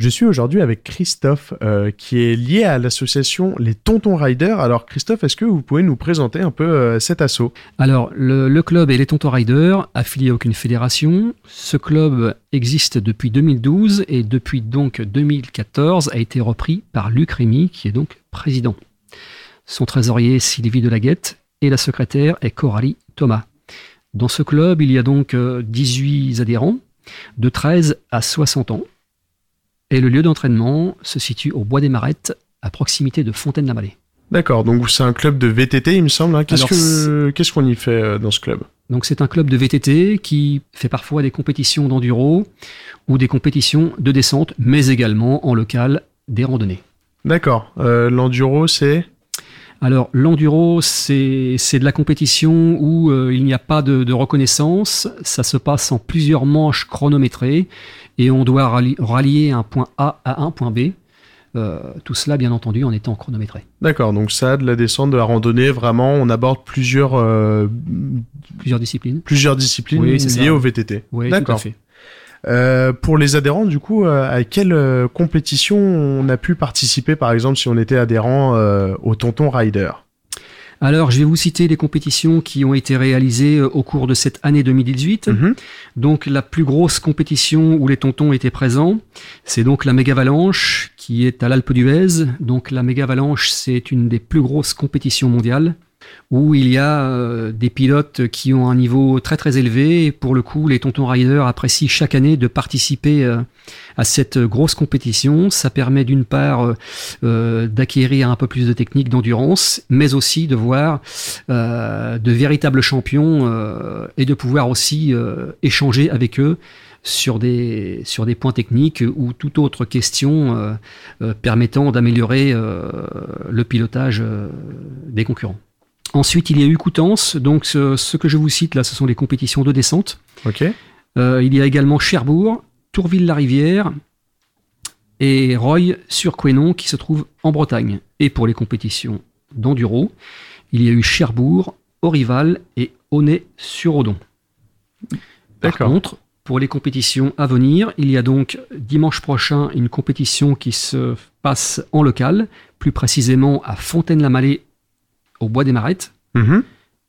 Je suis aujourd'hui avec Christophe, euh, qui est lié à l'association Les Tontons Riders. Alors Christophe, est-ce que vous pouvez nous présenter un peu euh, cet assaut? Alors, le, club est les Tontons Riders, affilié à aucune fédération. Ce club existe depuis 2012 et depuis donc 2014 a été repris par Luc Rémy, qui est donc président. Son trésorier Sylvie Delaguette et la secrétaire est Coralie Thomas. Dans ce club, il y a donc euh, 18 adhérents, de 13 à 60 ans. Et le lieu d'entraînement se situe au Bois des Marettes, à proximité de Fontaine-la-Vallée. D'accord, donc c'est un club de VTT, il me semble. hein. Qu'est-ce Alors, que qu'est-ce qu'on y fait euh, dans ce club? Donc c'est un club de VTT qui fait parfois des compétitions d'enduro ou des compétitions de descente, mais également en local des randonnées. D'accord. Euh, L'enduro, c'est? Alors l'enduro, c'est de la compétition où euh, il n'y a pas de, de reconnaissance, ça se passe en plusieurs manches chronométrées et on doit ralli- rallier un point A à un point B. Euh, tout cela, bien entendu, en étant chronométré. d'accord. Donc ça, de la descente, de la randonnée, vraiment, on aborde plusieurs euh, Plusieurs disciplines. plusieurs disciplines Oui, liées ça. au VTT. Oui, tout à D'accord. Euh, pour les adhérents, du coup, euh, à quelle euh, compétition on a pu participer, par exemple, si on était adhérent au Tonton Rider? Alors, je vais vous citer les compétitions qui ont été réalisées au cours de cette année 2018. Mhm. Donc la plus grosse compétition où les tontons étaient présents, c'est donc la Mégavalanche qui est à l'Alpe d'Huez. Donc la Mégavalanche, c'est une des plus grosses compétitions mondiales où il y a euh, des pilotes qui ont un niveau très très élevé. Et pour le coup, les tontons riders apprécient chaque année de participer euh, à cette grosse compétition. Ça permet d'une part euh, d'acquérir un peu plus de technique d'endurance, mais aussi de voir de véritables champions et de pouvoir aussi échanger avec eux sur des, points techniques ou toute autre question permettant d'améliorer le pilotage des concurrents. Ensuite, il y a eu Coutances. Donc, ce, ce que je vous cite là, ce sont les compétitions de descente. Ok. Euh, il y a également Cherbourg, Tourville-la-Rivière et Roy sur Quénon qui se trouve en Bretagne. Et pour les compétitions d'enduro, il y a eu Cherbourg, Orival et Aunay-sur-Odon. Par D'accord. contre, pour les compétitions à venir, il y a donc dimanche prochain une compétition qui se passe en local, plus précisément à Fontaine-la-Mallée au Bois des Marettes. Mhm.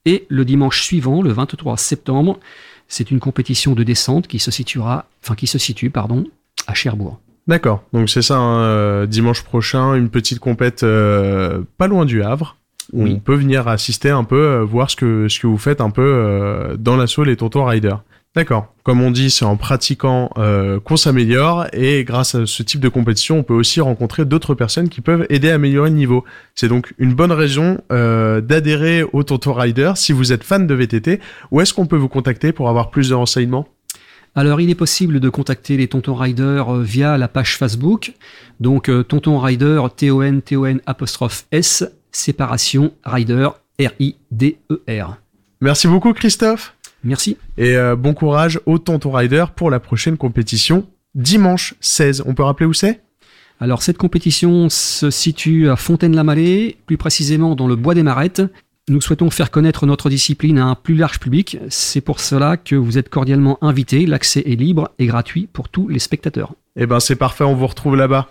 Et le dimanche suivant, le 23 septembre, c'est une compétition de descente qui se situera, enfin qui se situe, pardon, à Cherbourg. D'accord. Donc c'est ça, hein, euh, dimanche prochain, une petite compète euh, pas loin du Havre. Où Oui. On peut venir assister un peu, euh, voir ce que, ce que vous faites un peu euh, dans l'assaut les Tontons Riders. D'accord. Comme on dit, c'est en pratiquant euh, qu'on s'améliore et grâce à ce type de compétition, on peut aussi rencontrer d'autres personnes qui peuvent aider à améliorer le niveau. C'est donc une bonne raison euh, d'adhérer au Tonton Rider si vous êtes fan de VTT. Où est-ce qu'on peut vous contacter pour avoir plus de renseignements? Alors, il est possible de contacter les Tonton Rider euh, via la page Facebook. Donc, Tonton Rider, T-O-N, T-O-N, apostrophe S, séparation Rider, R-I-D-E-R. Merci beaucoup Christophe Merci. et euh, bon courage au Tonton Rider pour la prochaine compétition dimanche 16. On peut rappeler où c'est? Alors, cette compétition se situe à Fontaine-la-Mallée, plus précisément dans le Bois des Marettes. Nous souhaitons faire connaître notre discipline à un plus large public. C'est pour cela que vous êtes cordialement invités. L'accès est libre et gratuit pour tous les spectateurs. Eh ben c'est parfait, on vous retrouve là-bas.